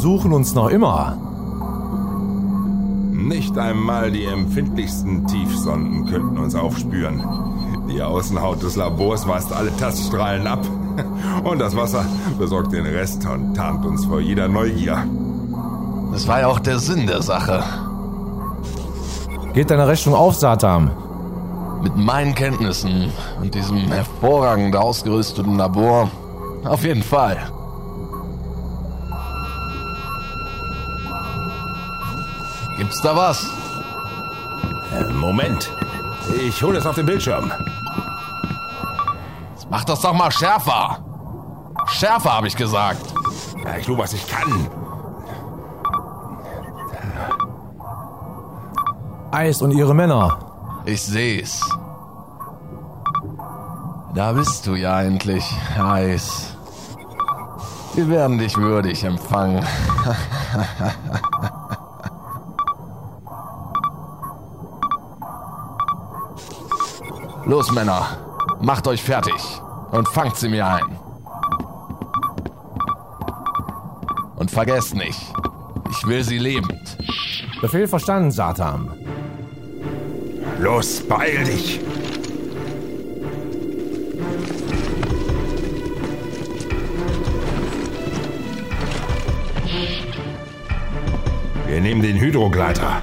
suchen uns noch immer. Nicht einmal die empfindlichsten Tiefsonden könnten uns aufspüren. Die Außenhaut des Labors weist alle Taststrahlen ab. Und das Wasser besorgt den Rest und tarnt uns vor jeder Neugier. Das war ja auch der Sinn der Sache. Geht deine Rechnung auf, Satan? Mit meinen Kenntnissen und diesem hervorragend ausgerüsteten Labor auf jeden Fall. Gibt's da was? Äh, Moment. Ich hole es auf den Bildschirm. Mach das doch mal schärfer. Schärfer, habe ich gesagt. Ja, ich tu, was ich kann. Eis und ihre Männer. Ich seh's. Da bist du ja endlich, Eis. Wir werden dich würdig empfangen. Los, Männer, macht euch fertig und fangt sie mir ein. Und vergesst nicht, ich will sie lebend. Befehl verstanden, Satan. Los, beeil dich. Wir nehmen den Hydrogleiter.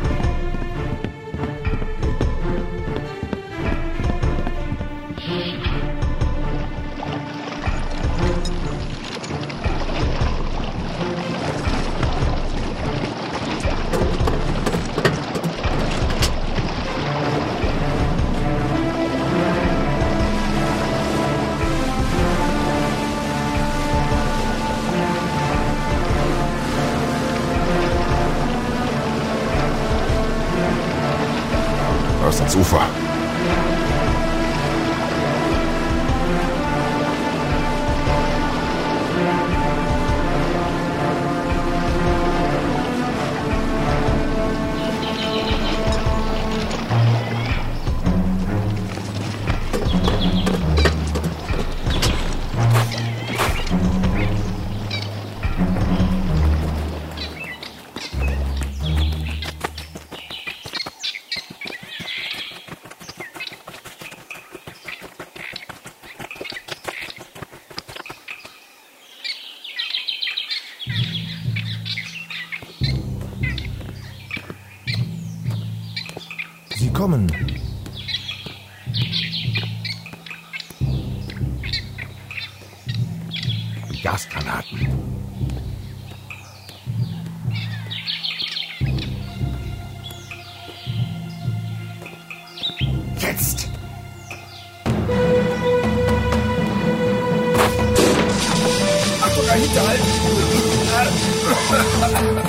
Ans. kommen. Gasgranaten. Jetzt! Achtung, dahinter hinterhalten.